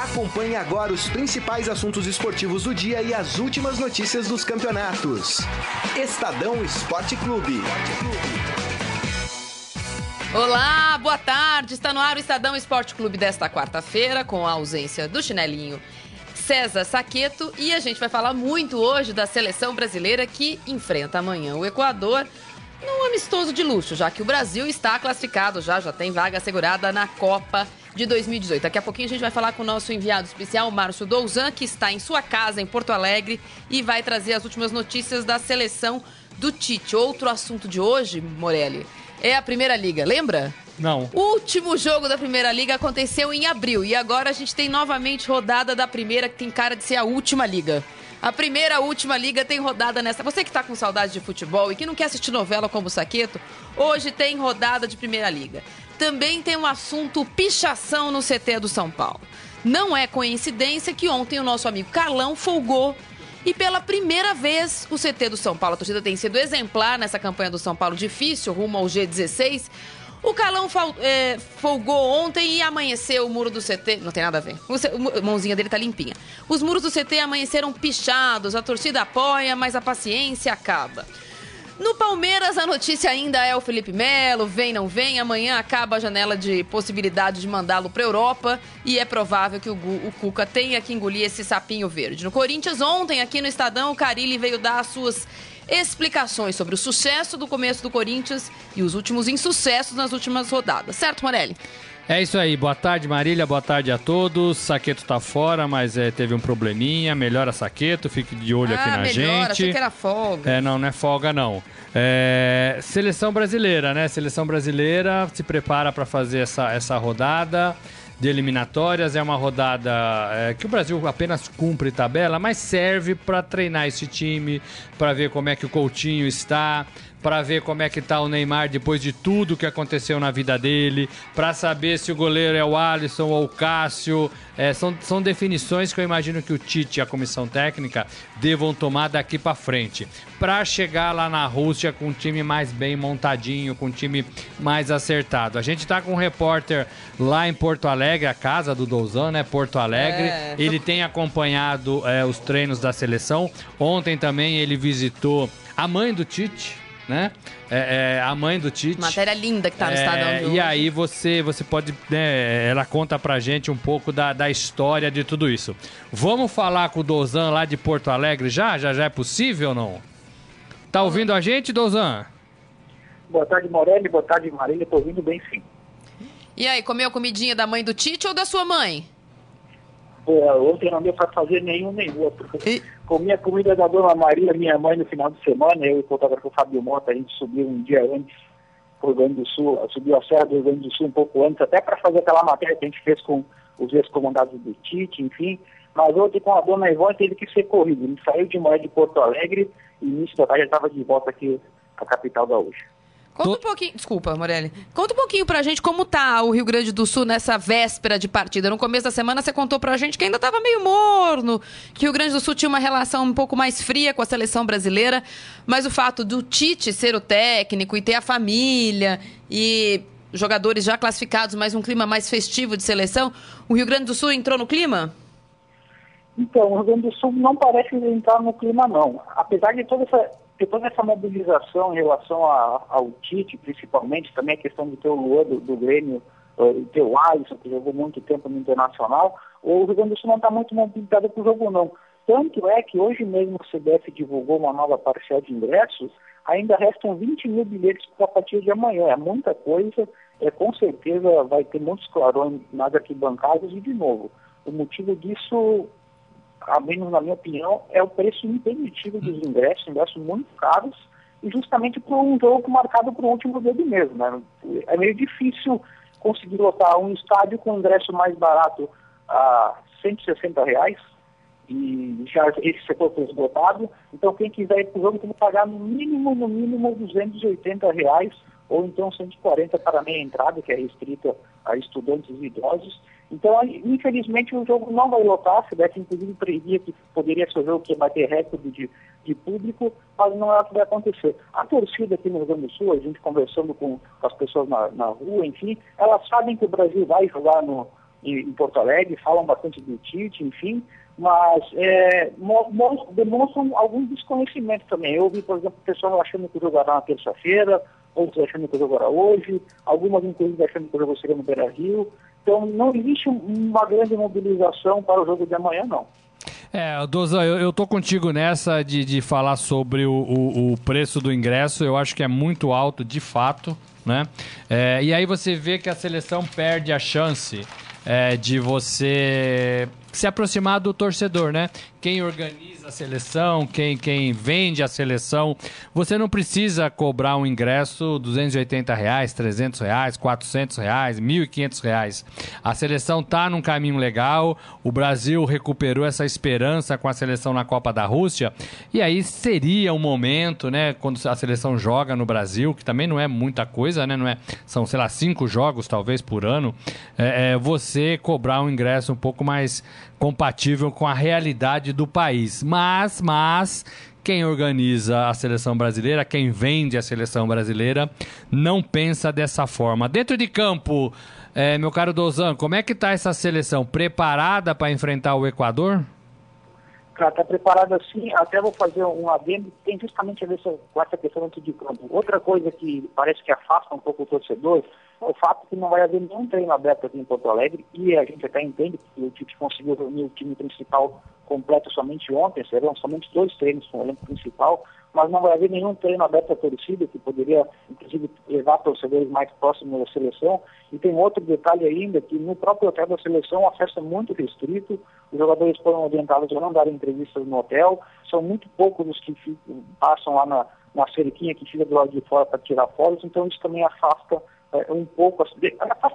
Acompanhe agora os principais assuntos esportivos do dia e as últimas notícias dos campeonatos. Estadão Esporte Clube. Olá, boa tarde. Está no ar o Estadão Esporte Clube desta quarta-feira, com a ausência do chinelinho César Saqueto. E a gente vai falar muito hoje da seleção brasileira que enfrenta amanhã o Equador num amistoso de luxo, já que o Brasil está classificado, já, já tem vaga assegurada na Copa de 2018. Daqui a pouquinho a gente vai falar com o nosso enviado especial, Márcio Douzan, que está em sua casa, em Porto Alegre, e vai trazer as últimas notícias da seleção do Tite. Outro assunto de hoje, Morelli, é a Primeira Liga, lembra? Não. O último jogo da Primeira Liga aconteceu em abril e agora a gente tem novamente rodada da Primeira, que tem cara de ser a última liga. A primeira, a última liga tem rodada nessa. Você que tá com saudade de futebol e que não quer assistir novela como o Saqueto, hoje tem rodada de Primeira Liga. Também tem o um assunto pichação no CT do São Paulo. Não é coincidência que ontem o nosso amigo Carlão folgou e pela primeira vez o CT do São Paulo, a torcida tem sido exemplar nessa campanha do São Paulo difícil, rumo ao G16. O Calão é, folgou ontem e amanheceu o muro do CT. Não tem nada a ver. a mãozinha dele tá limpinha. Os muros do CT amanheceram pichados, a torcida apoia, mas a paciência acaba. No Palmeiras, a notícia ainda é o Felipe Melo, vem, não vem. Amanhã acaba a janela de possibilidade de mandá-lo para Europa e é provável que o, o, Cuca tenha que engolir esse sapinho verde. No Corinthians, ontem, aqui no Estadão, o Carilli veio dar as suas explicações sobre o sucesso do começo do Corinthians e os últimos insucessos nas últimas rodadas. Certo, Morelli? É isso aí, boa tarde Marília, boa tarde a todos. Saqueto tá fora, mas é, teve um probleminha. Melhora Saqueto, fique de olho ah, aqui na melhora, gente. Achei que era folga. É, não, não é folga não. É, seleção brasileira, né? Seleção brasileira se prepara para fazer essa, essa rodada de eliminatórias. É uma rodada é, que o Brasil apenas cumpre tabela, mas serve para treinar esse time, para ver como é que o Coutinho está, para ver como é que tá o Neymar depois de tudo que aconteceu na vida dele, para saber se o goleiro é o Alisson ou o Cássio. É, são, são definições que eu imagino que o Tite e a comissão técnica devam tomar daqui para frente. Para chegar lá na Rússia com um time mais bem montadinho, com um time mais acertado. A gente tá com um repórter lá em Porto Alegre, a casa do Douzan, né? Porto Alegre. É. Ele tem acompanhado é, os treinos da seleção. Ontem também ele visitou a mãe do Tite, né? É, é, a mãe do Tite. Matéria linda que tá no é, Estadão hoje. E aí você, você pode, né, ela conta pra gente um pouco da, da história de tudo isso. Vamos falar com o Dozan lá de Porto Alegre já? Já já é possível ou não? Tá ouvindo a gente, Dozan? Boa tarde, Morelli. Boa tarde, Marília. Tô ouvindo bem sim. E aí, comeu a comidinha da mãe do Tite ou da sua mãe? ontem não deu para fazer nenhum nem outro. E... Comi a comida da dona Maria, minha mãe, no final de semana. Eu e o fotógrafo Fábio Mota, a gente subiu um dia antes para o Rio Grande do Sul, subiu a Serra do Rio Grande do Sul um pouco antes, até para fazer aquela matéria que a gente fez com os ex-comandados do Tite, enfim. Mas ontem com a dona Ivone teve que ser corrido. Ele saiu de manhã de Porto Alegre e início da tarde estava de volta aqui à capital da hoje. Conta um pouquinho, desculpa, Morelli. Conta um pouquinho pra gente como tá o Rio Grande do Sul nessa véspera de partida. No começo da semana você contou pra gente que ainda tava meio morno, que o Rio Grande do Sul tinha uma relação um pouco mais fria com a seleção brasileira, mas o fato do Tite ser o técnico e ter a família e jogadores já classificados, mas um clima mais festivo de seleção, o Rio Grande do Sul entrou no clima? Então, o Rio Grande do Sul não parece entrar no clima, não. Apesar de toda essa porque toda essa mobilização em relação a, ao Tite, principalmente, também a questão de ter o Luan do, do Grêmio, uh, ter o Alisson, que jogou muito tempo no Internacional, o Rio Grande do Sul não está muito mobilizado para o jogo, não. Tanto é que hoje mesmo o CBF divulgou uma nova parcial de ingressos, ainda restam 20 mil bilhetes para a partir de amanhã. É muita coisa, é, com certeza vai ter muitos clarões nas arquibancadas e, de novo, o motivo disso ao menos na minha opinião, é o preço impeditivo dos ingressos, ingressos muito caros, e justamente por um jogo marcado para o último dia do mês. Né? É meio difícil conseguir lotar um estádio com ingresso mais barato a 160 reais, e já esse setor foi esgotado. Então, quem quiser ir para o jogo tem que pagar no mínimo, no mínimo, 280 reais, ou então 140 para meia entrada, que é restrita a estudantes e idosos. Então, infelizmente, o jogo não vai lotar. Se deve, inclusive, previa que poderia ser o jogo que vai ter recorde de, de público, mas não é o que vai acontecer. A torcida aqui no Rio Grande do Sul, a gente conversando com as pessoas na, na rua, enfim, elas sabem que o Brasil vai jogar no, em, Porto Alegre, falam bastante do Tite, enfim, mas é, demonstram algum desconhecimento também. Eu vi, por exemplo, pessoas achando que o jogo era na terça-feira, outros achando que o jogo hoje, algumas inclusive achando que o jogo seria no Beira-Rio. Então não existe uma grande mobilização para o jogo de amanhã, não. É, Doza, eu, eu tô contigo nessa de, de falar sobre o, o, o, preço do ingresso. Eu acho que é muito alto, de fato, né? É, e aí você vê que a seleção perde a chance é, de você se aproximar do torcedor, né? Quem organiza a seleção, quem, quem vende a seleção. Você não precisa cobrar um ingresso 280 reais, 300 reais, 400 reais, 1.500 reais. A seleção tá num caminho legal. O Brasil recuperou essa esperança com a seleção na Copa da Rússia. E aí seria um momento, né, quando a seleção joga no Brasil, que também não é muita coisa, né? Não é, são, sei lá, cinco jogos talvez por ano. É, é, você cobrar um ingresso um pouco mais compatível com a realidade do país. Mas, mas quem organiza a seleção brasileira, quem vende a seleção brasileira, não pensa dessa forma. Dentro de campo, é, meu caro Dozan, como é que está essa seleção? Preparada para enfrentar o Equador? Está preparada sim, até vou fazer um adendo, tem justamente a ver com essa questão dentro de campo. Outra coisa que parece que afasta um pouco o torcedor o fato que não vai haver nenhum treino aberto aqui em Porto Alegre, e a gente até entende que o Tite conseguiu reunir o time principal completo somente ontem, serão somente dois treinos com o elenco principal, mas não vai haver nenhum treino aberto à torcida, que poderia, inclusive, levar torcedores mais próximos da seleção. E tem outro detalhe ainda, que no próprio hotel da seleção a festa é muito restrito, os jogadores foram orientados a não dar entrevistas no hotel, são muito poucos os que ficam, passam lá na, na cerquinha que fica do lado de fora para tirar fotos, então isso também afasta é, um pouco,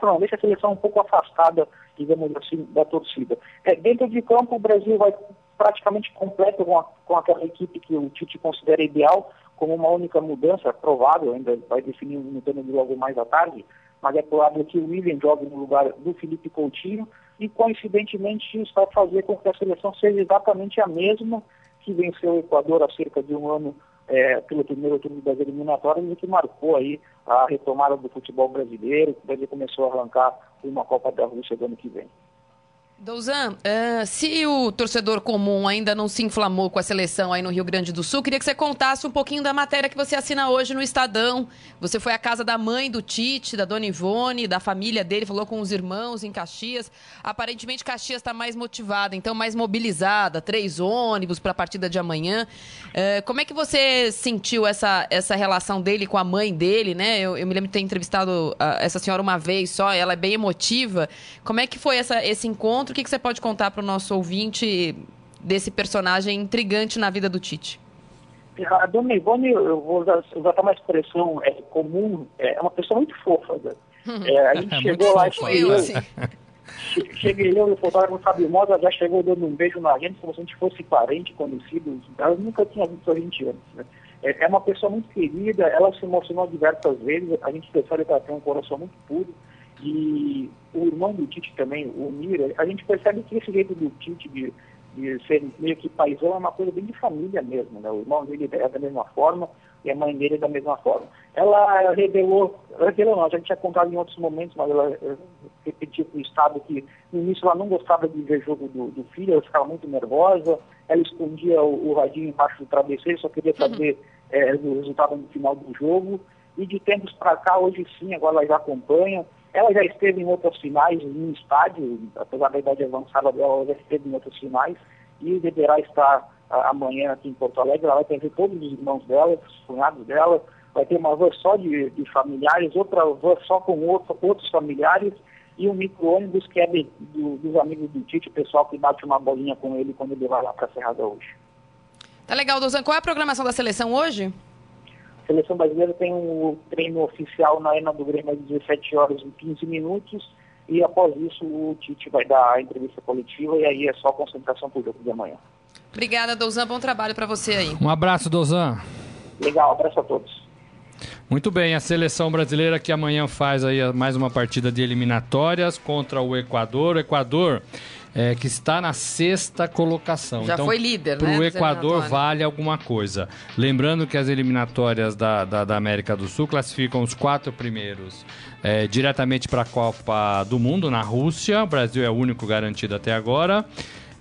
não, deixa a seleção um pouco afastada, digamos assim, da torcida. É, dentro de campo, o Brasil vai praticamente completo com, a, com aquela equipe que o Tite considera ideal, como uma única mudança, provável, ainda vai definir no treino de logo mais à tarde, mas é provável que o William jogue no lugar do Felipe Coutinho, e coincidentemente isso vai fazer com que a seleção seja exatamente a mesma que venceu o Equador há cerca de um ano é, pelo primeiro turno das eliminatórias e que marcou aí a retomada do futebol brasileiro, que Brasil começou a arrancar uma Copa da Rússia do ano que vem. Douzan, uh, se o torcedor comum ainda não se inflamou com a seleção aí no Rio Grande do Sul, queria que você contasse um pouquinho da matéria que você assina hoje no Estadão. Você foi à casa da mãe do Tite, da dona Ivone, da família dele, falou com os irmãos em Caxias. Aparentemente, Caxias está mais motivada, então mais mobilizada, três ônibus para a partida de amanhã. Uh, como é que você sentiu essa, essa relação dele com a mãe dele, né? Eu, eu me lembro de ter entrevistado uh, essa senhora uma vez só, ela é bem emotiva. Como é que foi essa, esse encontro? Encontro. O que, que você pode contar para o nosso ouvinte desse personagem intrigante na vida do Tite? A dona Ivone, eu vou usar, usar uma expressão é, comum, é uma pessoa muito fofa. Né? É, a gente é chegou lá e eu, assim. cheguei eu e o fotógrafo Fábio Mosa já chegou dando um beijo na gente como se a gente fosse parente, conhecido. Ela nunca tinha visto a gente antes. Né? É, é uma pessoa muito querida, ela se emocionou diversas vezes, a gente percebe que ela tem um coração muito puro. E o irmão do Tite também, o Mira, a gente percebe que esse jeito do Tite de, de ser meio que paisão é uma coisa bem de família mesmo, né? O irmão dele é da mesma forma e a mãe dele é da mesma forma. Ela revelou, revelou não, já tinha contado em outros momentos, mas ela eh, repetiu para o Estado que no início ela não gostava de ver jogo do, do filho, ela ficava muito nervosa, ela escondia o, o radinho embaixo do travesseiro, só queria saber uhum. é, o resultado no final do jogo. E de tempos para cá, hoje sim, agora ela já acompanha, ela já esteve em outras finais em estádio, apesar da idade avançada dela, ela já esteve em outras finais e deverá estar a, amanhã aqui em Porto Alegre. Ela vai ter todos os irmãos dela, os cunhados dela, vai ter uma van só de, de familiares, outra van só com outro, outros familiares e um micro-ônibus que é de, do, dos amigos do Tite, o pessoal que bate uma bolinha com ele quando ele vai lá para a Serrada hoje. Tá legal, Dozan. Qual é a programação da seleção hoje? A seleção brasileira tem um treino oficial na Arena do Grêmio às 17 horas e 15 minutos e após isso o Tite vai dar a entrevista coletiva e aí é só concentração para o jogo de amanhã. Obrigada, Douzan. Bom trabalho para você aí. Um abraço, Douzan. Legal, abraço a todos. Muito bem, a seleção brasileira que amanhã faz aí mais uma partida de eliminatórias contra o Equador. O Equador é, que está na sexta colocação. Já então, foi líder, Para né, o das Equador vale alguma coisa. Lembrando que as eliminatórias da, da, da América do Sul classificam os quatro primeiros é, diretamente para a Copa do Mundo na Rússia. O Brasil é o único garantido até agora.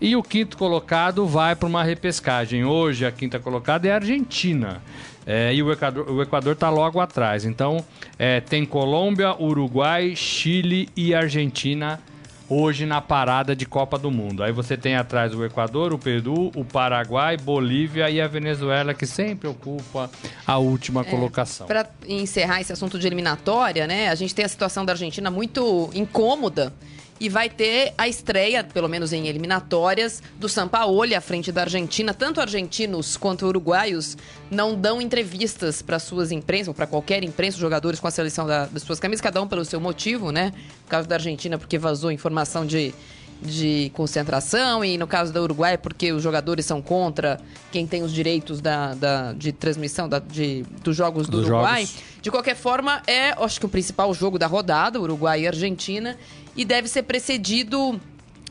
E o quinto colocado vai para uma repescagem. Hoje a quinta colocada é a Argentina. É, e o Equador, o Equador está logo atrás. Então é, tem Colômbia, Uruguai, Chile e Argentina hoje na parada de Copa do Mundo. Aí você tem atrás o Equador, o Peru, o Paraguai, Bolívia e a Venezuela, que sempre ocupa a última colocação. Para encerrar esse assunto de eliminatória, né? A gente tem a situação da Argentina muito incômoda e vai ter a estreia, pelo menos em eliminatórias, do Sampaoli à frente da Argentina. Tanto argentinos quanto uruguaios não dão entrevistas para suas imprensas, ou para qualquer imprensa, os jogadores com a seleção da- das suas camisas, cada um pelo seu motivo, né? No caso da Argentina, porque vazou informação de, de concentração, e no caso da Uruguai, porque os jogadores são contra quem tem os direitos da, da- de transmissão da- de, dos jogos do Dos Uruguai. jogos. De qualquer forma, é, acho que o principal jogo da rodada, Uruguai e Argentina, e deve ser precedido,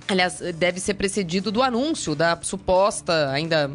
aliás, deve ser precedido do anúncio da suposta, ainda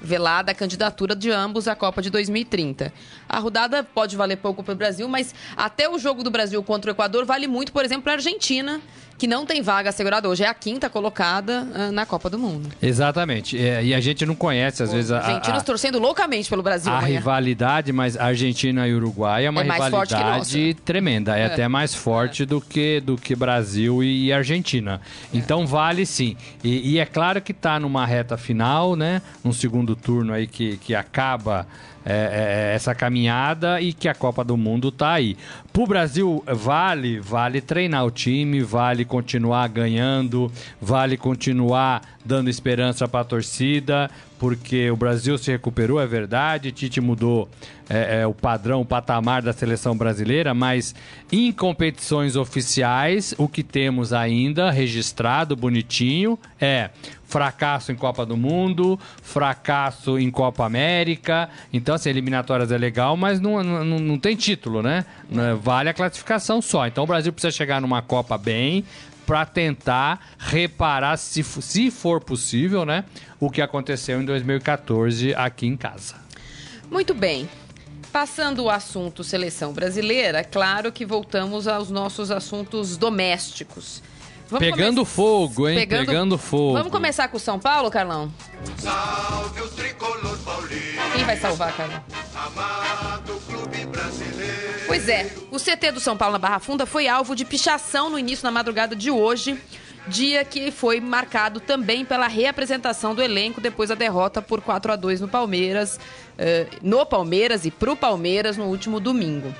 velada, candidatura de ambos à Copa de 2030. A rodada pode valer pouco para o Brasil, mas até o jogo do Brasil contra o Equador vale muito, por exemplo, para a Argentina, que não tem vaga assegurada hoje, é a quinta colocada ah, na Copa do Mundo. Exatamente. É, e a gente não conhece, às vezes, a, a- Argentinos torcendo loucamente pelo Brasil a amanhã. rivalidade, mas Argentina e Uruguai é uma É rivalidade tremenda. É, até mais forte do, que, do que Brasil e Argentina. Então vale sim. E, e é claro que está numa reta final, né? Num segundo turno aí que, que acaba é, é, essa caminhada e que a Copa do Mundo tá aí. Pro Brasil vale, vale treinar o time, vale continuar ganhando, vale continuar dando esperança para a torcida, porque o Brasil se recuperou, é verdade. Tite mudou é, é, o padrão, o patamar da seleção brasileira, mas em competições oficiais, o que temos ainda registrado, bonitinho, é fracasso em Copa do Mundo, fracasso em Copa América. Então, assim, eliminatórias é legal, mas não, não, não tem título, né? Vale a classificação só. Então, o Brasil precisa chegar numa Copa bem para tentar reparar, se, se for possível, né? O que aconteceu em 2014 aqui em casa. Muito bem. Passando o assunto seleção brasileira, claro que voltamos aos nossos assuntos domésticos. Vamos Pegando come- fogo, hein? Pegando fogo. Vamos começar com o São Paulo, Carlão? Salve o tricolor paulista, Quem vai salvar, Carlão? amado clube. Pois é, o CT do São Paulo na Barra Funda foi alvo de pichação no início da madrugada de hoje, dia que foi marcado também pela reapresentação do elenco depois da derrota por 4 a 2 no Palmeiras, eh, no Palmeiras e pro Palmeiras no último domingo.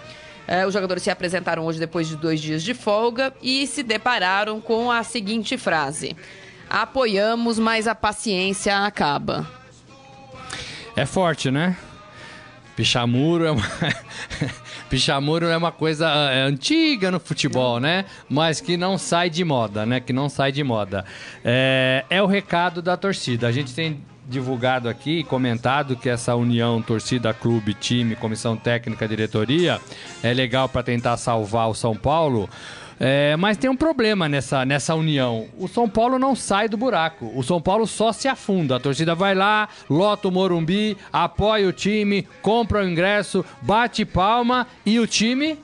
Eh, os jogadores se apresentaram hoje depois de dois dias de folga e se depararam com a seguinte frase: Apoiamos, mas a paciência acaba. É forte, né? Pichamuro é uma... Pichamuro é uma coisa é, antiga no futebol, né? Mas que não sai de moda, né? Que não sai de moda. É, é o recado da torcida. A gente tem divulgado aqui, comentado que essa união torcida, clube, time, comissão técnica, diretoria é legal para tentar salvar o São Paulo. É, mas tem um problema nessa, nessa união. O São Paulo não sai do buraco. O São Paulo só se afunda. A torcida vai lá, lota o Morumbi, apoia o time, compra o ingresso, bate palma e o time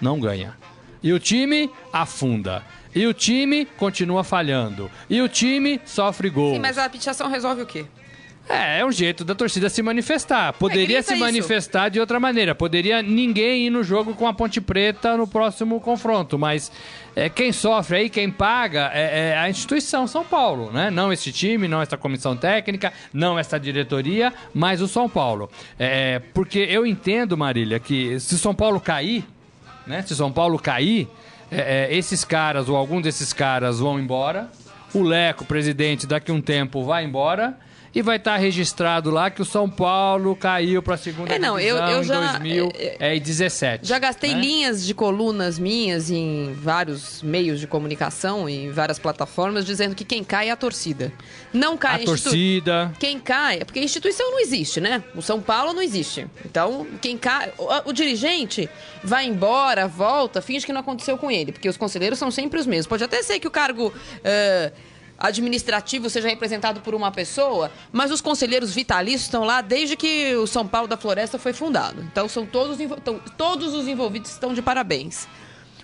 não ganha. E o time afunda. E o time continua falhando. E o time sofre gols. Sim, mas a pichação resolve o quê? É, é um jeito da torcida se manifestar. Poderia grita se isso. manifestar de outra maneira. Poderia ninguém ir no jogo com a Ponte Preta no próximo confronto. Mas é, quem sofre aí, quem paga, é, é a instituição São Paulo, né? Não esse time, não essa comissão técnica, não essa diretoria, mas o São Paulo. É, porque eu entendo, Marília, que se São Paulo cair, né? Se São Paulo cair, é, é, esses caras ou algum desses caras vão embora. O Leco, presidente, daqui a um tempo vai embora. E vai estar registrado lá que o São Paulo caiu para a segunda É, não, eu- divisão eu em já- 2017. Já gastei né? linhas de colunas minhas em vários meios de comunicação, em várias plataformas, dizendo que quem cai é a torcida. Não cai A institu- torcida. Quem cai, é porque a instituição não existe, né? O São Paulo não existe. Então, quem cai. O, o dirigente vai embora, volta, finge que não aconteceu com ele, porque os conselheiros são sempre os mesmos. Pode até ser que o cargo. eh, administrativo seja representado por uma pessoa, mas os conselheiros vitalícios estão lá desde que o São Paulo da Floresta foi fundado. Então são todos, todos os envolvidos estão de parabéns.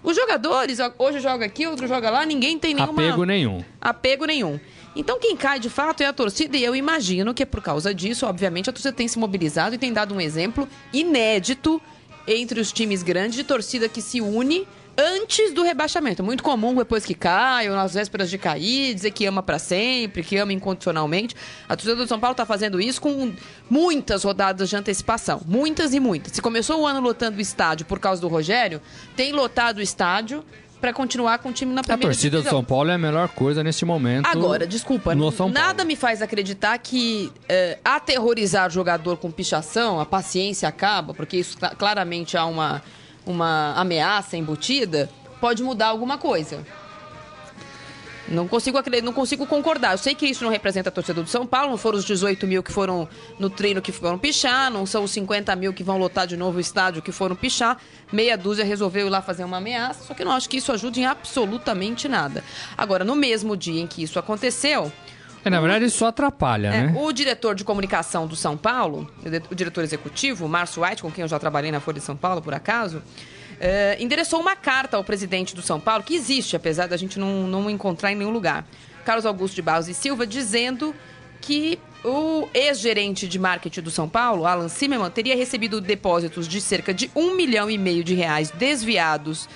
Os jogadores, hoje joga aqui, outro joga lá, ninguém tem nenhuma Apego nenhum. apego nenhum. Então quem cai de fato é a torcida e eu imagino que é por causa disso, obviamente, a torcida tem se mobilizado e tem dado um exemplo inédito entre os times grandes de torcida que se une antes do rebaixamento. Muito comum depois que cai ou nas vésperas de cair, dizer que ama pra sempre, que ama incondicionalmente. A torcida do São Paulo tá fazendo isso com muitas rodadas de antecipação, muitas e muitas. Se começou o ano lotando o estádio por causa do Rogério, tem lotado o estádio para continuar com o time na A primeira torcida do divisão. São Paulo é a melhor coisa neste momento. Agora, desculpa, nada me faz acreditar que é, aterrorizar jogador com pichação, a paciência acaba, porque isso cla- claramente há uma, uma ameaça embutida, pode mudar alguma coisa. Não consigo, não consigo concordar. Eu sei que isso não representa a torcida do São Paulo, não foram os 18 mil que foram no treino que foram pichar, não são os 50 mil que vão lotar de novo o estádio que foram pichar. Meia dúzia resolveu ir lá fazer uma ameaça, só que não acho que isso ajude em absolutamente nada. Agora, no mesmo dia em que isso aconteceu, É, na verdade, isso só atrapalha, é, né? o diretor de comunicação do São Paulo, o diretor executivo, Márcio White, com quem eu já trabalhei na Folha de São Paulo, por acaso, eh, endereçou uma carta ao presidente do São Paulo, que existe, apesar da gente não, não encontrar em nenhum lugar, Carlos Augusto de Barros e Silva, dizendo que o ex-gerente de marketing do São Paulo, Alan Zimmermann, teria recebido depósitos de cerca de um milhão e meio de reais desviados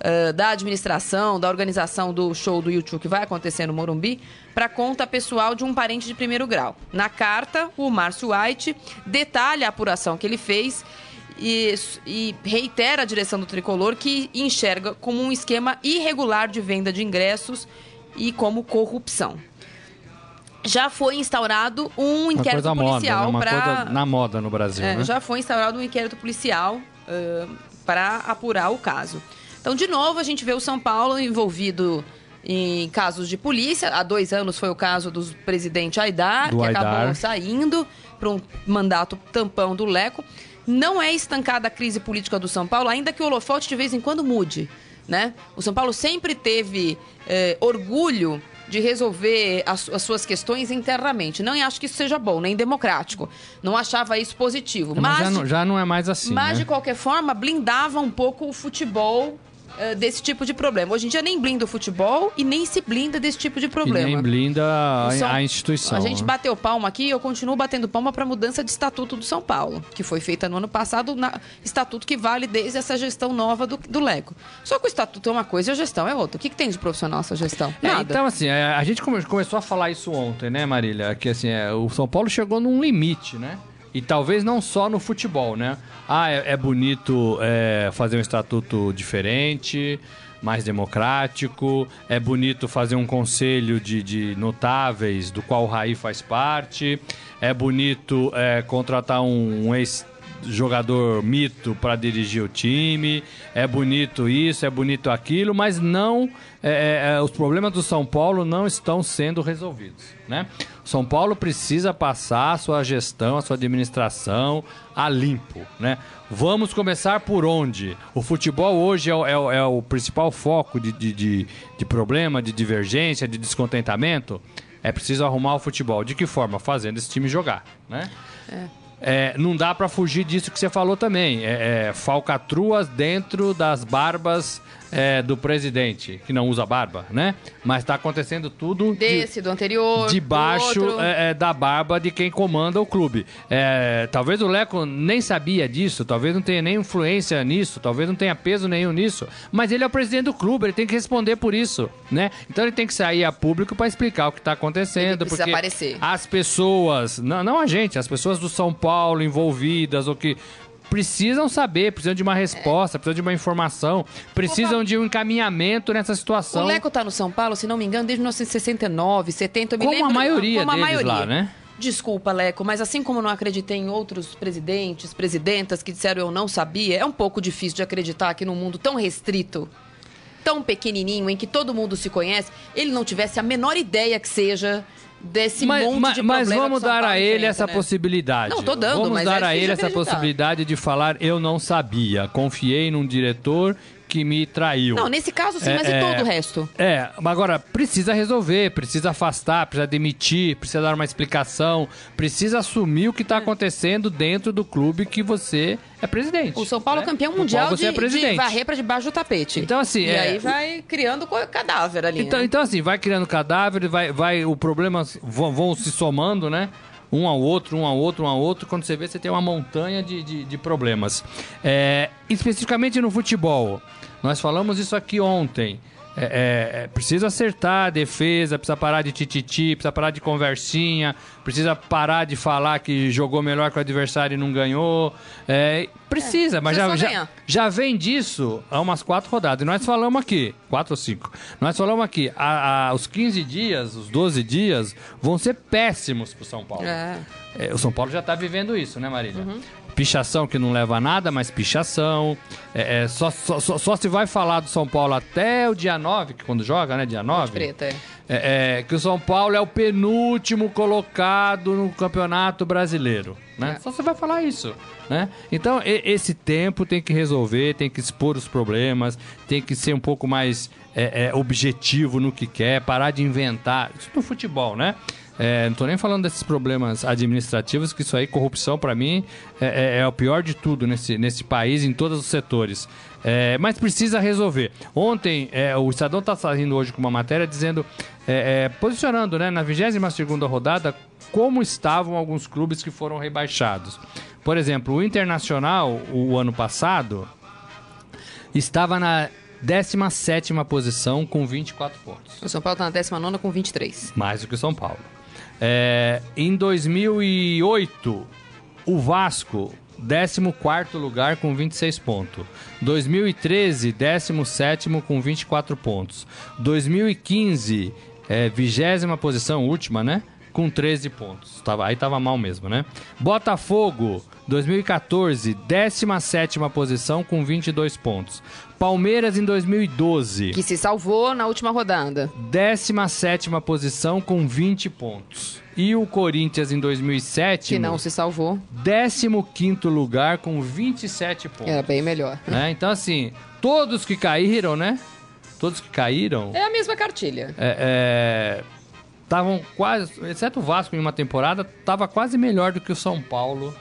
ah, da administração, da organização do show do YouTube que vai acontecer no Morumbi, para conta pessoal de um parente de primeiro grau. Na carta, o Márcio White detalha a apuração que ele fez e, e reitera a direção do tricolor que enxerga como um esquema irregular de venda de ingressos e como corrupção. Já foi instaurado um inquérito né? policial uma para coisa na moda no Brasil, é, né? Já foi instaurado um inquérito policial para apurar o caso. Então, de novo, a gente vê o São Paulo envolvido em casos de polícia. Há dois anos foi o caso do presidente Aidar, Do que Aidar. acabou saindo para um mandato tampão do Leco. Não é estancada a crise política do São Paulo, ainda que o holofote de vez em quando mude. Né? O São Paulo sempre teve eh, orgulho de resolver as, as suas questões internamente. Não acho que isso seja bom, nem democrático. Não achava isso positivo. Mas, Mas, já, não, já não é mais assim, mas, né? de qualquer forma, blindava um pouco o futebol eh, desse tipo de problema. Hoje em dia nem blinda o futebol e nem se blinda desse tipo de E problema. nem blinda a, O São- a instituição. A gente né? bateu palma aqui e eu continuo batendo palma para a mudança de estatuto do São Paulo, que foi feita no ano passado, na, estatuto que vale desde essa gestão nova do, do Leco. Só que o estatuto é uma coisa e a gestão é outra. O que, que tem de profissional essa gestão? É, Nada. então, assim, é, a gente come- começou a falar isso ontem, né, Marília? Que assim, é, o São Paulo chegou num limite, né? E talvez não só no futebol, né? Ah, é, é bonito é, fazer um estatuto diferente, mais democrático. É bonito fazer um conselho de, de notáveis, do qual o Raí faz parte. É bonito é, contratar um, um ex jogador mito para dirigir o time, é bonito isso, é bonito aquilo, mas não é, é, os problemas do São Paulo não estão sendo resolvidos, né? São Paulo precisa passar a sua gestão, a sua administração a limpo, né? Vamos começar por onde? O futebol hoje é, o- é é o principal foco de, de, de, de problema, de divergência, de descontentamento. É preciso arrumar o futebol. De que forma? Fazendo esse time jogar, né? É, não dá pra fugir disso que você falou também. É, é, falcatruas dentro das barbas é, do presidente, que não usa barba, né? Mas tá acontecendo tudo de- Desse, do anterior, debaixo é, é, da barba de quem comanda o clube. É, talvez o Leco nem sabia disso, talvez não tenha nem influência nisso, talvez não tenha peso nenhum nisso, mas ele é o presidente do clube, ele tem que responder por isso, né? Então ele tem que sair a público para explicar o que está acontecendo, Ele porque aparecer. as pessoas, não, não a gente, as pessoas do São Paulo envolvidas ou que precisam saber, precisam de uma resposta, precisam de uma informação, precisam de um encaminhamento nessa situação. O Leco tá no São Paulo, se não me engano, desde 1969, 70, eu me Como a lembro. maioria como a deles maioria. lá, né? Desculpa, Leco, mas assim como não acreditei em outros presidentes, presidentas que disseram eu não sabia, é um pouco difícil de acreditar que num mundo tão restrito, tão pequenininho, em que todo mundo se conhece, ele não tivesse a menor ideia que seja desse mas, monte mas- de mas problema vamos dar a ele essa né? possibilidade. Não, tô dando, Vamos mas dar é a ele essa possibilidade de falar eu não sabia. Confiei num diretor que me traiu. Não, nesse caso sim, É, mas e é. todo o resto? É, mas agora precisa resolver, precisa afastar, precisa demitir, precisa dar uma explicação, precisa assumir o que está acontecendo dentro do clube que você é presidente. O São Paulo é né? campeão mundial você de, é presidente. de varrer pra debaixo do tapete. Então, assim, E é- aí vai criando cadáver ali, Então, né? então assim, vai criando cadáver, vai, vai, o problema vão, vão se somando, né? Um ao outro, um ao outro, um ao outro. Quando você vê, você tem uma montanha de, de, de problemas. É, especificamente no futebol, nós falamos isso aqui ontem. É, é, é, precisa acertar a defesa, precisa parar de tititi, precisa parar de conversinha, precisa parar de falar que jogou melhor que o adversário e não ganhou. É, precisa, mas precisa já, já, já vem disso há umas quatro rodadas. E nós falamos aqui, quatro ou cinco. Nós falamos aqui, a, a- os 15 dias, os 12 dias, vão ser péssimos pro São Paulo. É. É, o São Paulo já tá vivendo isso, né, Marília? Pichação que não leva a nada, mas pichação. É, é, só, só, só, só se vai falar do São Paulo até o dia 9, que quando joga, né? Dia 9. Preta, é. É, é, que o São Paulo é o penúltimo colocado no Campeonato Brasileiro, né? Só você vai falar isso, né? Então, e- esse tempo tem que resolver, tem que expor os problemas, tem que ser um pouco mais é, é, objetivo no que quer, parar de inventar. Isso no futebol, né? É, não tô nem falando desses problemas administrativos, que isso aí, corrupção, para mim, é, é- é o pior de tudo nesse, nesse país, em todos os setores. É, mas precisa resolver. Ontem, é, o Estadão está saindo hoje com uma matéria dizendo, é, posicionando né, na 22 rodada, como estavam alguns clubes que foram rebaixados. Por exemplo, o Internacional, o ano passado, estava na 17ª posição com 24 pontos. O São Paulo tá na 19 com 23. Mais do que o São Paulo. É, em 2008, o Vasco, 14 lugar com 26 pontos. 2013, 17 com 24 pontos. 2015, é, 20 posição, última, né? Com 13 pontos. Tava, aí tava mal mesmo, né? Botafogo, 2014, 17 posição com 22 pontos. Palmeiras em 2012. Que se salvou na última rodada. 17 posição com 20 pontos. E o Corinthians em 2007, Que não se salvou. 15 lugar com 27 pontos. Era bem melhor. Né? Então, assim, todos que caíram, né? Todos que caíram, É a mesma cartilha. Estavam quase, exceto o Vasco em uma temporada, estava quase melhor do que o São Paulo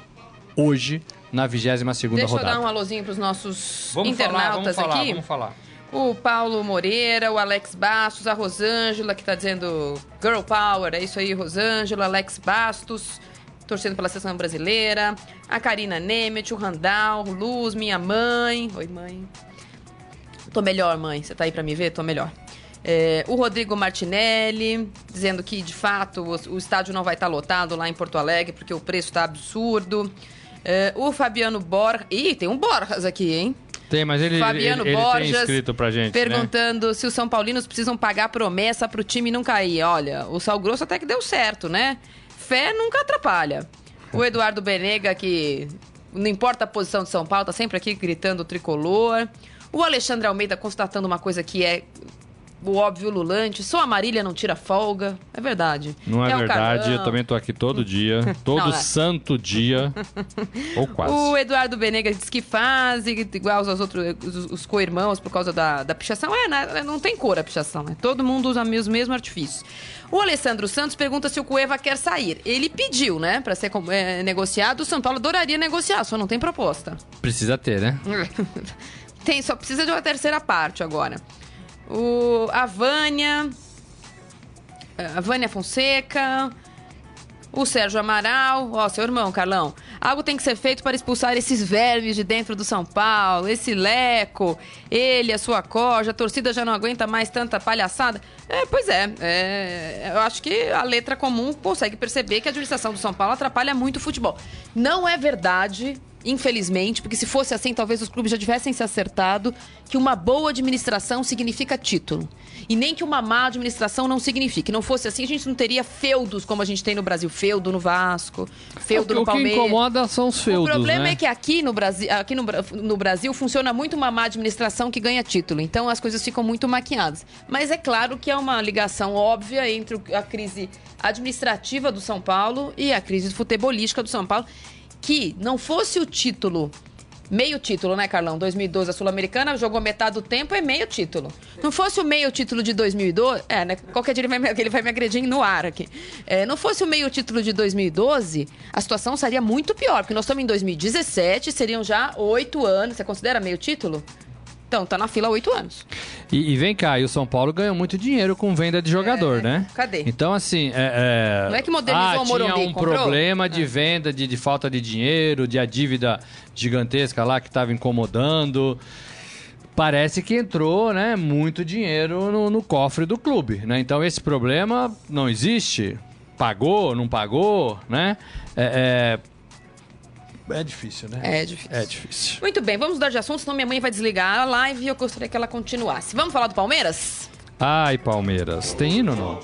hoje na 22 segunda Deixa eu rodada. dar um alôzinho pros nossos Vamos falar, internautas vamos falar, aqui. vamos falar. O Paulo Moreira, o Alex Bastos, a Rosângela, que tá dizendo Girl Power, é isso aí, Rosângela, Alex Bastos, torcendo pela seleção brasileira. A Karina Nemeth, o Randall, o Luz, minha mãe. Oi, mãe. Tô melhor, mãe. Você tá aí pra me ver? Tô melhor. É, o Rodrigo Martinelli, dizendo que, de fato, o, o estádio não vai estar lotado lá em Porto Alegre, porque o preço tá absurdo. É, o Fabiano Borges... Ih, tem um Borges aqui, hein? Tem, mas ele, Fabiano ele, ele Borges tem escrito pra gente, né? perguntando se os São Paulinos precisam pagar promessa pro time não cair. Olha, o Sal Grosso até que deu certo, né? Fé nunca atrapalha. O Eduardo Benega, que não importa a posição de São Paulo, tá sempre aqui gritando tricolor. O Alexandre Almeida constatando uma coisa que é o óbvio lulante. Só a Marília não tira folga. É verdade. Não é, o verdade, Carlão. eu também tô aqui todo dia, todo Não, é. santo dia, ou quase. O Eduardo Benegas diz que faz, igual aos outros, os, os co-irmãos, por causa da, da pichação. É, né, não tem cor a pichação, né? Todo mundo usa os mesmos artifícios. O Alessandro Santos pergunta se o Cueva quer sair. Ele pediu, né, pra ser é, negociado. O São Paulo adoraria negociar, só não tem proposta. Precisa ter, né? Tem, só precisa de uma terceira parte agora. O, a Vânia. A Vânia Fonseca. O Sérgio Amaral. Ó, seu irmão, Carlão. Algo tem que ser feito para expulsar esses vermes de dentro do São Paulo. Esse Leco, ele, a sua corja. A torcida já não aguenta mais tanta palhaçada. É, pois é, é. Eu acho que a letra comum consegue perceber que a administração do São Paulo atrapalha muito o futebol. Não é verdade infelizmente, porque se fosse assim, talvez os clubes já tivessem se acertado que uma boa administração significa título. E nem que uma má administração não signifique. Não fosse assim, a gente não teria feudos como a gente tem no Brasil. Feudo no Vasco, feudo o, no o que Palmeiras. incomoda são os feudos, O problema né? é que aqui no Brasil, aqui no, no Brasil funciona muito uma má administração que ganha título. Então as coisas ficam muito maquiadas. Mas é claro que é uma ligação óbvia entre a crise administrativa do São Paulo e a crise futebolística do São Paulo. Que não fosse o título Meio título, né, Carlão? 2012 a Sul-Americana, jogou metade do tempo, é meio título. Não fosse o meio título de 2012. É, né? Qualquer dia ele vai me, ele vai me agredir no ar aqui. É, não fosse o meio título de 2012, a situação seria muito pior, porque nós estamos em 2017, seriam já oito anos. Você considera meio título? Então, tá na fila há oito anos. E, e vem cá, e o São Paulo ganhou muito dinheiro com venda de jogador, É, né? cadê? Então, assim. É, é... Não é que modernizou ah, o Morumbi, Tinha um comprou? problema de É. venda, de, de falta de dinheiro, de a dívida gigantesca lá que estava incomodando. Parece que entrou, né, muito dinheiro no, no cofre do clube, né? Então esse problema não existe. Pagou, não pagou, né? É, é, é difícil, né? É difícil. É difícil. Muito bem, vamos mudar de assunto, senão minha mãe vai desligar a live e eu gostaria que ela continuasse. Vamos falar do Palmeiras? Ai, Palmeiras. Tem hino não?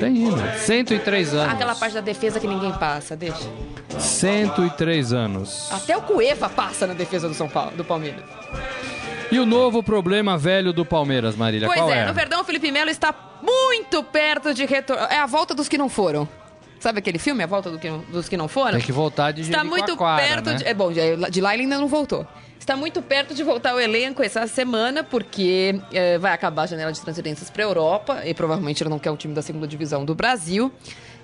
Tem hino. 103 anos. Aquela parte da defesa que ninguém passa, deixa. 103 anos. Até o Cueva passa na defesa do São Paulo, do Palmeiras. E o novo problema velho do Palmeiras, Marília, Pois qual é, é? no Verdão, o Felipe Melo está muito perto de retornar. É a volta dos que não foram. Sabe aquele filme, A Volta do que não- dos que não foram? Tem que voltar de Está muito Jericoacoara, perto né? de. É bom, de de lá ele ainda não voltou. Está muito perto de voltar ao elenco essa semana, porque eh, vai acabar a janela de transferências para a Europa, e provavelmente ele não quer o time da segunda divisão do Brasil.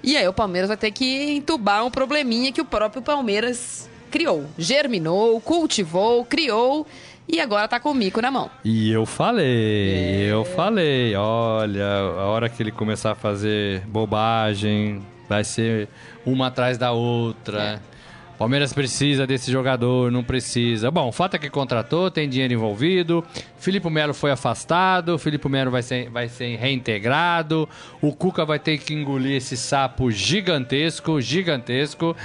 E aí o Palmeiras vai ter que entubar um probleminha que o próprio Palmeiras criou. Germinou, cultivou, criou e agora tá com o mico na mão. E eu falei, É. eu falei, olha, a hora que ele começar a fazer bobagem, vai ser uma atrás da outra. É. Palmeiras precisa desse jogador, não precisa. Bom, o fato é que contratou, tem dinheiro envolvido. Filipe Melo foi afastado, Filipe Melo vai ser, vai ser reintegrado. O Cuca vai ter que engolir esse sapo gigantesco, gigantesco.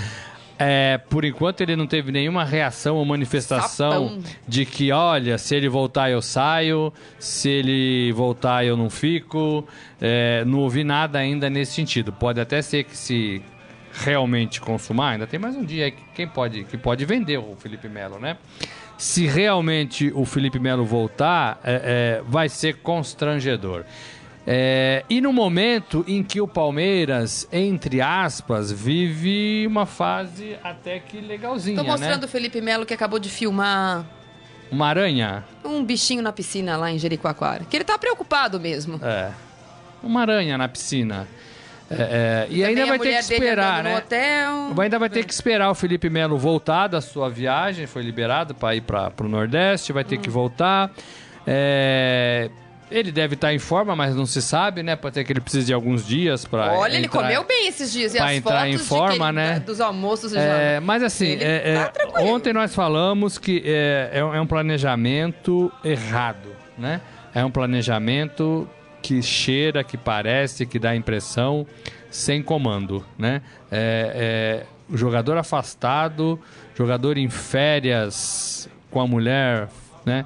É, por enquanto ele não teve nenhuma reação ou manifestação Sapão. de que, olha, se ele voltar eu saio, se ele voltar eu não fico. É, não ouvi nada ainda nesse sentido. Pode até ser que se realmente consumar, ainda tem mais um dia aí que quem pode, que pode vender o Felipe Melo, né? Se realmente o Felipe Melo voltar, é, é, vai ser constrangedor. É, e no momento em que o Palmeiras, entre aspas, vive uma fase até que legalzinha, Tô mostrando né? o Felipe Melo que acabou de filmar Uma aranha. um bichinho na piscina lá em Jericoacoara. Que ele tá preocupado mesmo. É. Uma aranha na piscina. É, é, e Também ainda vai ter que esperar, né? Ainda vai ter que esperar o Felipe Melo voltar da sua viagem, foi liberado para ir para o Nordeste, vai ter Hum. que voltar. É, ele deve estar em forma, mas não se sabe, né? Pode ser que ele precise de alguns dias para. Olha, ele comeu bem esses dias. E pra entrar fotos em forma, ele- né? dos almoços. É, jantar. mas assim, é, é, tá tranquilo. ontem nós falamos que é, é um é um planejamento errado, né? É um planejamento que cheira, que parece, que dá impressão sem comando, né? É, é, o jogador afastado, jogador em férias com a mulher, né?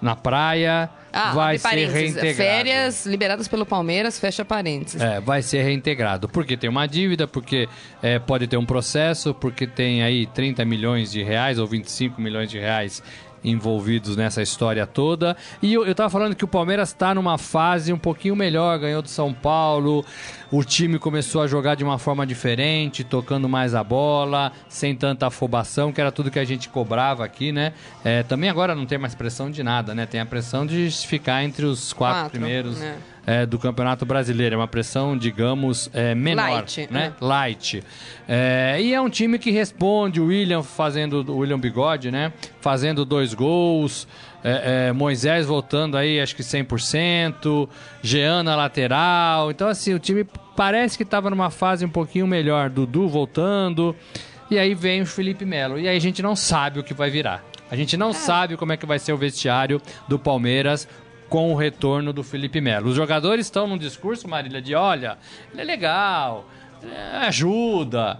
Na praia, Ah, vai ser reintegrado. Férias liberadas pelo Palmeiras, fecha parênteses. É, vai ser reintegrado. Porque tem uma dívida, porque é, pode ter um processo, porque tem aí 30 milhões de reais ou 25 milhões de reais envolvidos nessa história toda. E eu, eu tava falando que o Palmeiras está numa fase um pouquinho melhor, ganhou do São Paulo, o time começou a jogar de uma forma diferente, tocando mais a bola, sem tanta afobação, que era tudo que a gente cobrava aqui, né? É, também agora não tem mais pressão de nada, né? Tem a pressão de ficar entre os quatro, Quatro, primeiros né? É, do Campeonato Brasileiro. É uma pressão, digamos, é, menor. Light, né? é. Light. É, e é um time que responde, o William fazendo, o William Bigode, né? Fazendo dois gols. é, é, Moisés voltando aí, acho que 100%. Jean na lateral. Então, assim, o time parece que estava numa fase um pouquinho melhor. Dudu voltando. E aí vem o Felipe Melo. E aí a gente não sabe o que vai virar. A gente não sabe como é que vai ser o vestiário do Palmeiras com o retorno do Felipe Melo. Os jogadores estão num discurso, Marília, de olha, ele é legal, é, ajuda.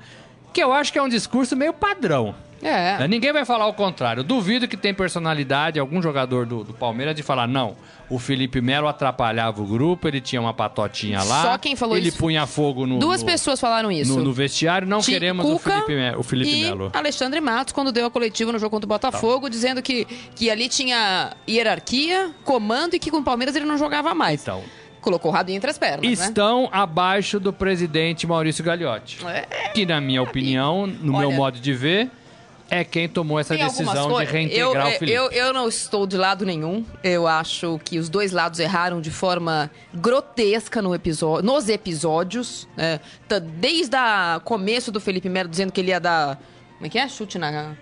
Que eu acho que é um discurso meio padrão. É. Né? Ninguém vai falar o contrário. Duvido que tem personalidade, algum jogador do, do Palmeiras, de falar, não, o Felipe Melo atrapalhava o grupo, ele tinha uma patotinha lá. Só quem falou ele isso- punha fogo no, Duas no- pessoas falaram isso. no, no vestiário. Não Ti- queremos Cuca o Felipe, Me- o Felipe Melo. Alexandre Matos, quando deu a coletiva no jogo contra o Botafogo, dizendo que, que ali tinha hierarquia, comando e que com o Palmeiras ele não jogava mais. Então, Colocou o rabinho entre as pernas, né? estão abaixo do presidente Maurício Gagliotti. É. Que, na minha opinião, no Olha- meu modo de ver, é quem tomou essa Tem decisão de reintegrar eu, o Felipe. Eu, eu não estou de lado nenhum. Eu acho que os dois lados erraram de forma grotesca no episódio, nos episódios. né? Tá- Desde o começo do Felipe Melo dizendo que ele ia dar. Como é que é? Chute na.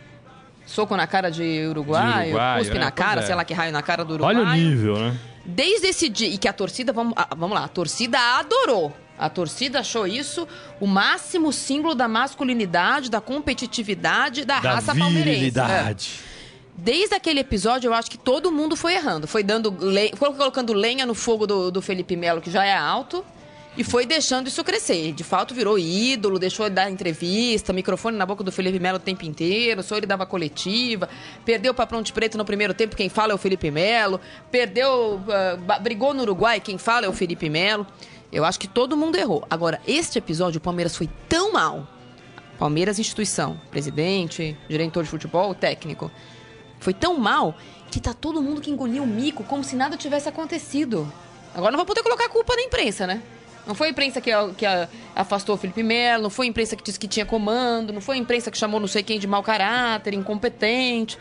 Soco na cara de Uruguai, De uruguaio, cuspe é, na cara, é. sei lá que raio na cara do Uruguai. Olha o nível, né? Desde esse dia. E que a torcida, vamos, ah, vamos lá, a torcida adorou. A torcida achou isso o máximo símbolo da masculinidade, da competitividade, da, Da raça palmeirense. É. Desde aquele episódio, eu acho que todo mundo foi errando. Foi dando le... foi colocando lenha no fogo do, do Felipe Melo, que já é alto, e foi deixando isso crescer. De fato, virou ídolo, deixou dar entrevista, microfone na boca do Felipe Melo o tempo inteiro, só ele dava coletiva, perdeu para Ponte Preta no primeiro tempo, quem fala é o Felipe Melo, perdeu, ba- brigou no Uruguai, quem fala é o Felipe Melo. Eu acho que todo mundo errou. Agora, este episódio, o Palmeiras foi tão mal. Palmeiras, instituição, presidente, diretor de futebol, técnico. Foi tão mal que tá todo mundo que engoliu o mico como se nada tivesse acontecido. Agora não vai poder colocar a culpa na imprensa, né? Não foi a imprensa que, que afastou o Felipe Melo, não foi a imprensa que disse que tinha comando, não foi a imprensa que chamou não sei quem de mau caráter, incompetente.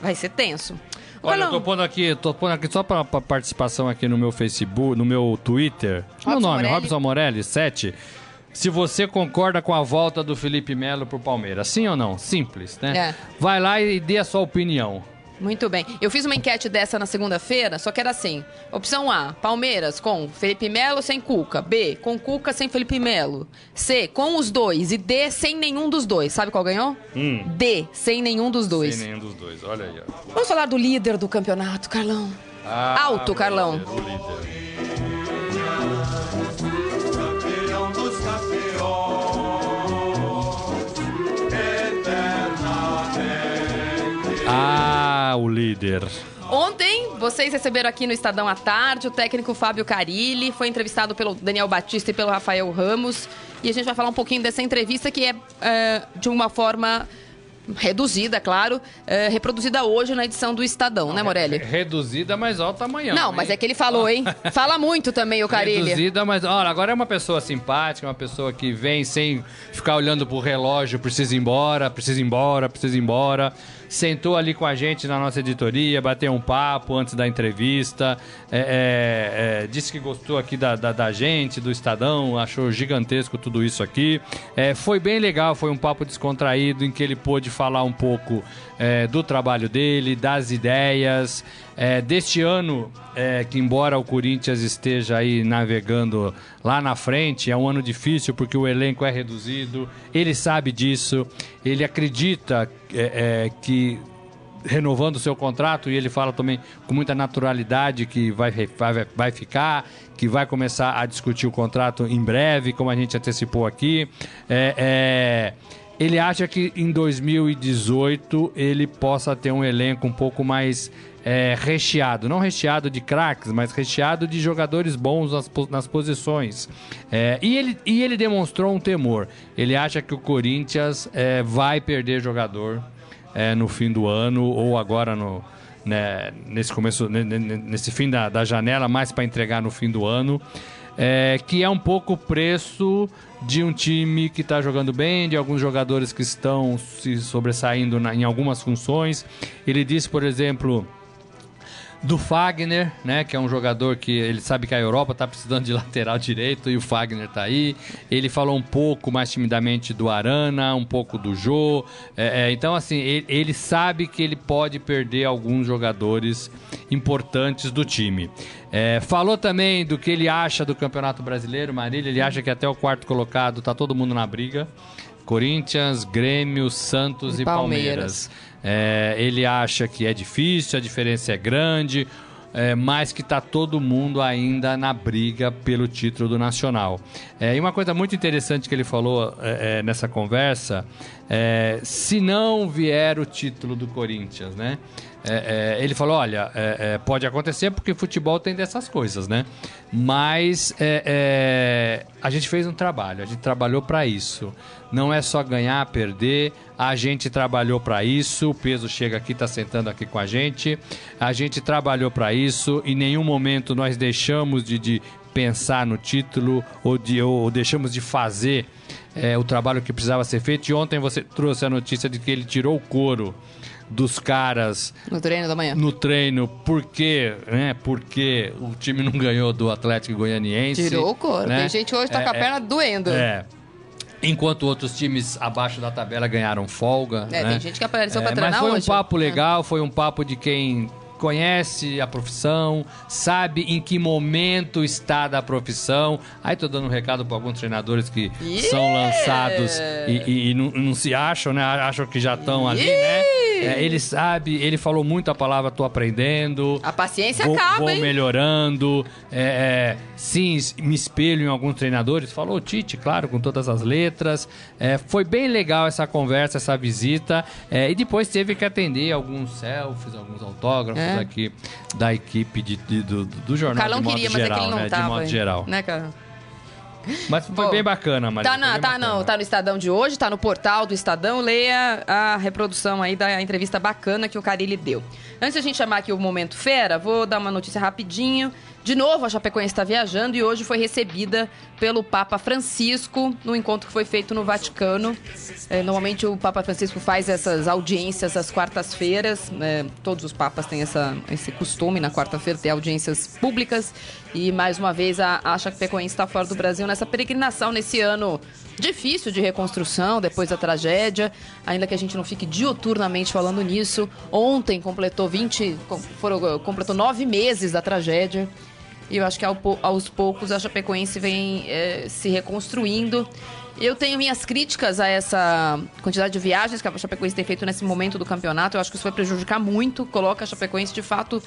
Vai ser tenso. Olha, eu tô pondo aqui, tô pondo aqui só pra, pra participação aqui no meu Facebook, no meu Twitter. Meu Robson nome, Morelli. Robson Morelli, 7. Se você concorda com a volta do Felipe Melo pro Palmeiras, sim ou não? Simples, né? É. Vai lá e dê a sua opinião. Muito bem. Eu fiz uma enquete dessa na segunda-feira, só que era assim: opção A, Palmeiras com Felipe Melo sem Cuca. B, com Cuca sem Felipe Melo. C, com os dois. E D, sem nenhum dos dois. Sabe qual ganhou? D, sem nenhum dos dois. Sem nenhum dos dois, olha aí. ó. Vamos falar do líder do campeonato, Carlão. Ah, Alto, Carlão. líder, o líder. campeão dos campeões, eternamente. Ah, o líder. Ontem, vocês receberam aqui no Estadão à Tarde o técnico Fábio Carilli. Foi entrevistado pelo Daniel Batista e pelo Rafael Ramos. E a gente vai falar um pouquinho dessa entrevista que é, é, de uma forma reduzida, claro, é, reproduzida hoje na edição do Estadão, né, Morelli? Reduzida, mas olha o tamanhão. Não, mas é que ele falou, hein? Fala muito também o Carilli. Reduzida, mas olha, agora é uma pessoa simpática, uma pessoa que vem sem ficar olhando pro relógio, precisa ir embora, precisa ir embora, precisa ir embora. Sentou ali com a gente na nossa editoria, bateu um papo antes da entrevista, é, é, é, disse que gostou aqui da, da, da gente, do Estadão, achou gigantesco tudo isso aqui. É, foi bem legal, foi um papo descontraído em que ele pôde falar um pouco é, do trabalho dele, das ideias, é, deste ano, é, que embora o Corinthians esteja aí navegando lá na frente, é um ano difícil porque o elenco é reduzido, ele sabe disso, ele acredita é, é, que renovando seu contrato e ele fala também com muita naturalidade que vai, vai, vai ficar, que vai começar a discutir o contrato em breve, como a gente antecipou aqui. É, é, ele acha que em 2018 ele possa ter um elenco um pouco mais é, recheado, não recheado de craques, mas recheado de jogadores bons nas, nas posições. É, e, ele, e ele demonstrou um temor. Ele acha que o Corinthians é, vai perder jogador é, no fim do ano ou agora no, né, nesse começo, ne- ne- nesse fim da, da janela, mais para entregar no fim do ano. É, que é um pouco o preço de um time que está jogando bem, de alguns jogadores que estão se sobressaindo na- em algumas funções. Ele disse, por exemplo, do Fagner, né, que é um jogador que ele sabe que a Europa tá precisando de lateral direito e o Fagner tá aí. Ele falou um pouco mais timidamente do Arana, um pouco do Jô. É, é, então, assim, ele, ele sabe que ele pode perder alguns jogadores importantes do time. É, falou também do que ele acha do Campeonato Brasileiro, Marília. Ele acha que até o quarto colocado tá todo mundo na briga. Corinthians, Grêmio, Santos E e Palmeiras. Palmeiras. É, ele acha que é difícil, a diferença é grande, é, mas que está todo mundo ainda na briga pelo título do Nacional. É, e uma coisa muito interessante que ele falou é, é, nessa conversa, é, se não vier o título do Corinthians, né? É, é, ele falou, olha, é, é, pode acontecer porque futebol tem dessas coisas, né? Mas é, é, a gente fez um trabalho, a gente trabalhou para isso. Não é só ganhar, perder. A gente trabalhou para isso. O peso chega aqui, está sentando aqui com a gente. A gente trabalhou para isso. Em nenhum momento nós deixamos de, de pensar no título ou, de, ou deixamos de fazer o trabalho que precisava ser feito. E ontem você trouxe a notícia de que ele tirou o couro dos caras No treino da manhã. no treino porque, né, porque o time não ganhou do Atlético Goianiense. Tirou o couro. né? Tem gente hoje tá É, com a é, perna doendo. É. Enquanto outros times abaixo da tabela ganharam folga. É, né? tem gente que apareceu pra É, treinar Mas foi hoje. um papo É. legal, foi um papo de quem conhece a profissão, sabe em que momento está da profissão. Aí tô dando um recado para alguns treinadores que Ih! são lançados e, e- e não, não se acham, né? Acham que já estão ali, né? É, ele sabe, ele falou muito a palavra tô aprendendo. A paciência vou, acaba, vou hein? melhorando. É, é, sim, me espelho em alguns treinadores. Falou o Tite, claro, com todas as letras. É, foi bem legal essa conversa, essa visita. É, e depois teve que atender alguns selfies, alguns autógrafos É. aqui da equipe de- de- do, do O jornal Carlão de modo queria, mas geral, é que ele não né? tava. de modo geral. Né, Carlão? Mas foi Bom, bem bacana, Maria. Tá, na, tá, bacana. não, tá no Estadão de hoje, tá no portal do Estadão. Leia a reprodução aí da entrevista bacana que o Carilli deu. Antes da gente chamar aqui o Momento Fera, vou dar uma notícia rapidinho. De novo, a Chapecoense está viajando e hoje foi recebida pelo Papa Francisco no encontro que foi feito no Vaticano. É, normalmente o Papa Francisco faz essas audiências às quartas-feiras. né? todos os papas têm essa, esse costume na quarta-feira ter audiências públicas. E mais uma vez a, a Chapecoense está fora do Brasil nessa peregrinação nesse ano difícil de reconstrução depois da tragédia, ainda que a gente não fique diuturnamente falando nisso. Ontem completou 20, com- foram, completou nove meses da tragédia. E eu acho que aos poucos a Chapecoense vem eh, se reconstruindo. Eu tenho minhas críticas a essa quantidade de viagens que a Chapecoense tem feito nesse momento do campeonato. Eu acho que isso vai prejudicar muito, coloca a Chapecoense de fato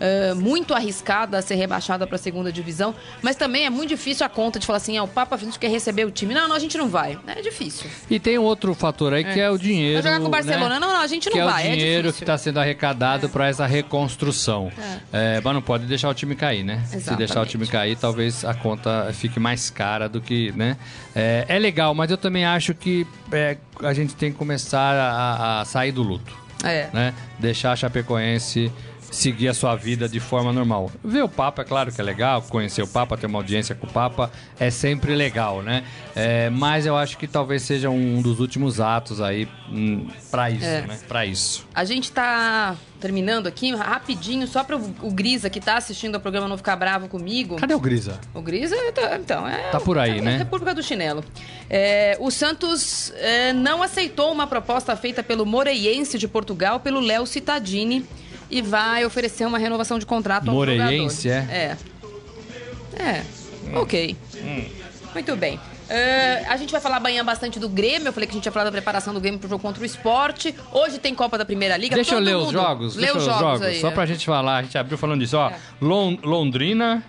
eh, muito arriscada a ser rebaixada para a segunda divisão. Mas também é muito difícil a conta de falar assim: ah, o Papa Francisco quer receber o time. Não, não, a gente não vai. É difícil. E tem um outro fator aí que é o dinheiro. Vai jogar com o Barcelona? né? Não, não, a gente não que vai, É é o dinheiro que difícil. está sendo arrecadado para essa reconstrução. É, mas não pode deixar o time cair, né? Se Exatamente. deixar o time cair, talvez a conta fique mais cara do que, né? É, é legal, mas eu também acho que é, a gente tem que começar a, a sair do luto, É. né? Deixar a Chapecoense seguir a sua vida de forma normal. Ver o Papa, é claro que é legal, conhecer o Papa, ter uma audiência com o Papa, é sempre legal, né? É, mas eu acho que talvez seja um dos últimos atos aí hum, pra isso, É. né? Pra isso. A gente tá terminando aqui rapidinho, só para o Grisa que tá assistindo ao programa não ficar bravo comigo. Cadê o Grisa? O Grisa, tá- então, é. Tá por aí, é né? a República do Chinelo. É, o Santos é, não aceitou uma proposta feita pelo Moreiense de Portugal, pelo Léo Cittadini, e vai oferecer uma renovação de contrato ao Moreiense, jogador. é? É. É. Ok. Hum. Muito bem. É, a gente vai falar amanhã bastante do Grêmio. Eu falei que a gente ia falar da preparação do Grêmio pro jogo contra o esporte. Hoje tem Copa da Primeira Liga. Deixa eu Todo ler os jogos. Lê os eu jogos, aí. Só é. pra gente falar, a gente abriu falando disso, ó. Lon- Londrina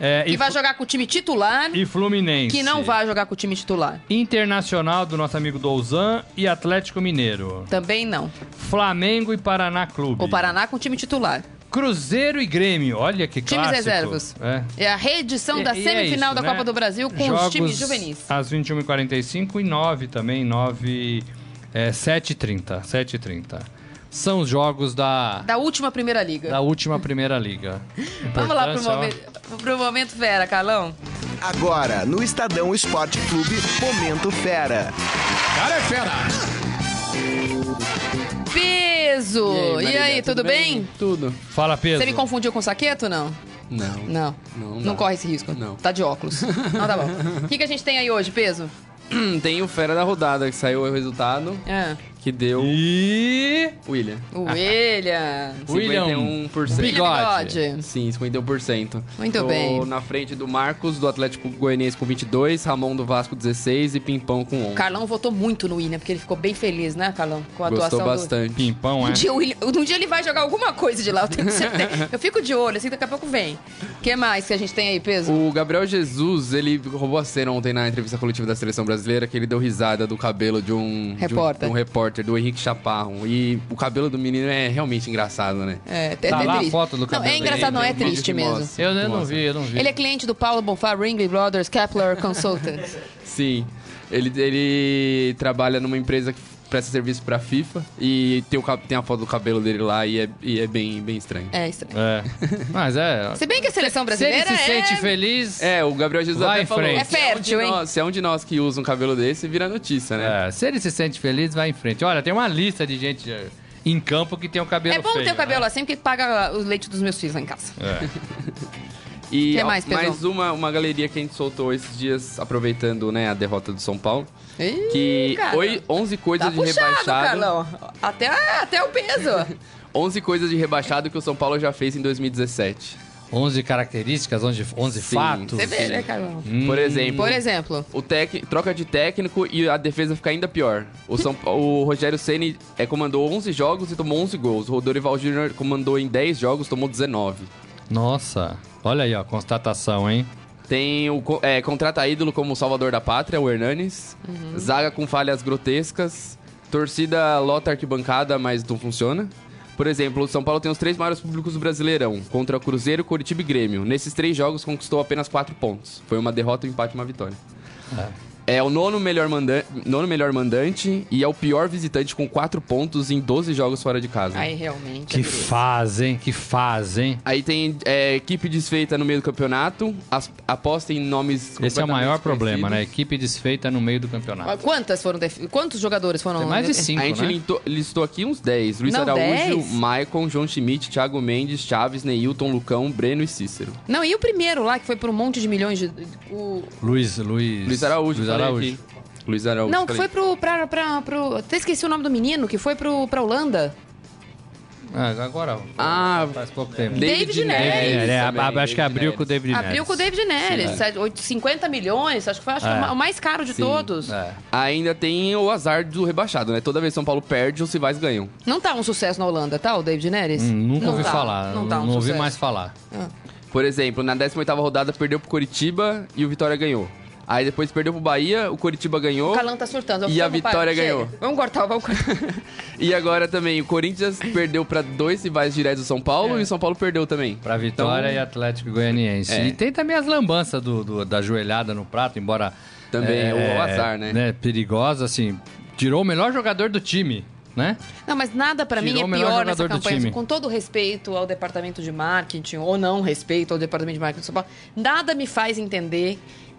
é, Que e, vai jogar com o time titular, e Fluminense. que não vai jogar com o time titular. Internacional do nosso amigo Douzan e Atlético Mineiro. Também não. Flamengo e Paraná Clube. O Paraná com o time titular. Cruzeiro e Grêmio. Olha que Times clássico. reservas. É. É a reedição da E- e é semifinal isso, da né? Copa do Brasil com Jogos os times juvenis. Às 21h45 e 9 também, 9. É, 7h30. 7h30. São os jogos da, Da última Primeira Liga. da última Primeira Liga. Vamos lá pro momento, pro momento fera, Carlão. Agora, no Estadão Esporte Clube, Momento Fera. Cara é fera! Peso! E aí, Marília, tudo, bem? Tudo. Fala, Pedro. Você me confundiu com o Saqueto, não? Não. Não. Não, Não corre esse risco. Não. Tá de óculos. não, tá bom. O que, que a gente tem aí hoje, Peso? Tem o fera da rodada, que saiu o resultado, Ah, que deu E. William. o William. William 51%. Bigode. Bigode. Sim, 51%. Muito Tô bem. na frente do Marcos, do Atlético Goianiense com 22, Ramon do Vasco 16 e Pimpão com 11. Carlão votou muito no William, porque ele ficou bem feliz, né, Carlão? Com a Gostou atuação do... bastante. Pimpão, Um é? dia, William- um dia ele vai jogar alguma coisa de lá, eu tenho certeza. Eu fico de olho, assim, daqui a pouco vem. O que mais que a gente tem aí, Peso? O Gabriel Jesus, ele roubou a cena ontem na entrevista coletiva da seleção brasileira, que ele deu risada do cabelo de um de um- Repórter. de um, repórter, do Henrique Chaparro. E o cabelo do menino é realmente engraçado, né? É, é, Tá é lá a triste. foto do Não, cabelo é engraçado, dele, não, é triste mesmo. mostra. Eu, eu não vi, eu não vi. Ele é cliente do Paulo Bonfá, Ringley Brothers, Kepler Consultants. Sim. Ele, ele trabalha numa empresa que presta serviço pra FIFA e tem, o, tem a foto do cabelo dele lá e é, e é bem, bem estranho. É estranho. É. Mas é. Se bem que a seleção Se ele brasileira se é... sente feliz. É, o Gabriel Jesus Vai até em falou. frente. É fértil, se um de hein? nós- se é um de nós que usa um cabelo desse, vira notícia, né? É, se ele se sente feliz, vai em frente. Olha, tem uma lista de gente eh, em campo que tem o cabelo É bom feio, ter o cabelo né? assim, porque paga o leite dos meus filhos lá em casa. É. E Que mais, Pedro? mais uma, uma galeria que a gente soltou esses dias, aproveitando né, a derrota do São Paulo. Ih, Que cara. oi, 11 coisas Tá de puxado, rebaixado. Carlão. Até, até o peso. 11 coisas de rebaixado que o São Paulo já fez em 2017. 11 características, 11, 11 Sim. fatos. Você vê, né, Carlão? Hum. Por exemplo, Por exemplo, o tec... troca de técnico e a defesa fica ainda pior. O, São... o Rogério Ceni é, comandou 11 jogos e tomou 11 gols. O Dorival Júnior comandou em 10 jogos, tomou 19. Nossa, olha aí, ó, constatação, hein? Tem o é, contrata ídolo como salvador da pátria, o Hernanes. Zaga com falhas grotescas. Torcida lota arquibancada, mas não funciona. Por exemplo, o São Paulo tem os três maiores públicos do Brasileirão, contra Cruzeiro, Curitiba e Grêmio. Nesses três jogos conquistou apenas quatro pontos. Foi uma derrota, um empate e uma vitória. É o nono melhor, manda nono melhor mandante e é o pior visitante com quatro pontos em 12 jogos fora de casa. aí realmente. Que é fazem, que fazem. Aí tem é, equipe desfeita no meio do campeonato, as, aposta em nomes Esse é o maior problema, né? Equipe desfeita no meio do campeonato. Quantas foram. Quantos jogadores foram? Tem mais de 5, A gente né? listou, listou aqui uns 10. Luiz Não, Araújo, 10? Maicon, João Schmidt, Thiago Mendes, Chaves, Neilton, Lucão, Breno e Cícero. Não, e o primeiro lá, que foi por um monte de milhões de. O... Luiz, Luiz... Luiz Araújo, Luiz falei Araújo. Luiz Araújo. Não, que foi pro. Pra, pra, pro... Até esqueci o nome do menino, que foi pro, pra Holanda. Ah, agora... Ah, Faz pouco tempo. David Neres. É, é, acho que David abriu Neres. com o David Neres. Abriu com o David Neres. Sim. sabe, oito- 50 milhões, acho que foi acho É. o mais caro de Sim. todos. É. Ainda tem o azar do rebaixado, né? Toda vez que São Paulo perde, os rivais ganham. Não tá um sucesso na Holanda, tá, o David Neres? Hum, nunca Não ouvi tá, falar. Não tá um ouvi sucesso. mais falar. Por exemplo, na 18ª rodada perdeu pro Curitiba e o Vitória ganhou. Aí depois perdeu pro Bahia, o Curitiba ganhou. O Calão tá surtando. E a Vitória chega. ganhou. Vamos cortar, vamos cortar. E agora também o Corinthians perdeu pra dois rivais diretos do São Paulo É. e o São Paulo perdeu também. Pra Vitória Então, e Atlético Goianiense. É. E tem também as lambanças do, do- da joelhada no prato, embora... Também o azar, né? Perigosa, assim... Tirou o melhor jogador do time, né? Não, mas nada pra mim é pior nessa campanha. time. Com todo respeito ao departamento de marketing, ou não respeito ao departamento de marketing do São Paulo, nada me faz entender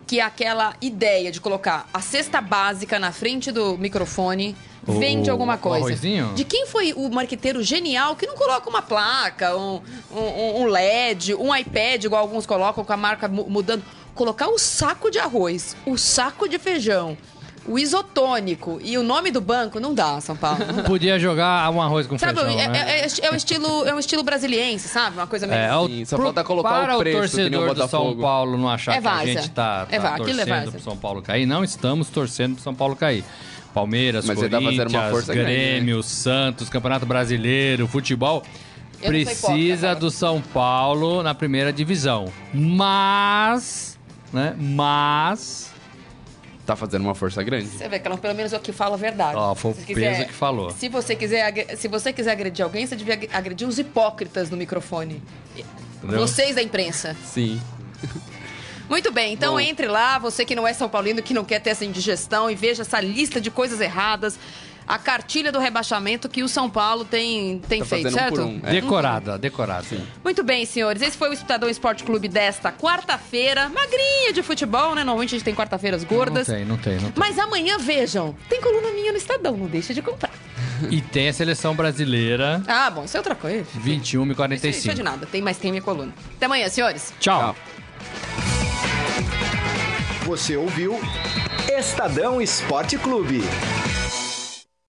que aquela ideia de colocar a cesta básica na frente do microfone O- vende alguma coisa. arrozinho? De quem foi o marqueteiro genial que não coloca uma placa, um, um- um LED, um iPad, igual alguns colocam com a marca mu- mudando. Colocar o saco de arroz, o saco de feijão, o isotônico e o nome do banco, não dá, São Paulo. Não dá. Podia jogar um arroz com Sabe, feijão, é, né? é- é- é um estilo, é um estilo brasiliense, sabe? Uma coisa meio. É, Sim, só pro- falta colocar para o preço, que nem o torcedor do São. Paulo não achar É que a gente tá, tá É aquilo é torcendo várzea. pro São Paulo cair. Não estamos torcendo pro São Paulo cair. Palmeiras, Mas tá fazendo uma Corinthians, força grande, né? Grêmio, Santos, Campeonato Brasileiro, futebol. Eu sou Precisa hipócrita, do São Paulo na primeira divisão. Mas, né? Mas, Tá fazendo uma força grande. Você vê, Calão, pelo menos eu que falo a verdade. Ó, foi o peso que falou. Se você, quiser, se você quiser agredir alguém, você devia ag- agredir os hipócritas no microfone. Entendeu? Vocês da imprensa. Sim. Muito bem, então Bom. entre lá, você que não é São Paulino, que não quer ter essa indigestão e veja essa lista de coisas erradas, a cartilha do rebaixamento que o São Paulo tem, tem Tá feito, um certo? por um. É. decorada, decorada. Muito bem, senhores. Esse foi o Estadão Esporte Clube desta quarta-feira. Magrinha de futebol, né? Normalmente a gente tem quarta-feiras gordas. Não tem, não tem, não tem. Mas amanhã, vejam, tem coluna minha no Estadão, não deixa de comprar. E tem a seleção brasileira, Ah, bom, isso é outra coisa. 21 e Isso, isso é 45. de nada, tem mais tem minha coluna. Até amanhã, senhores. Tchau. Você ouviu Estadão Esporte Clube.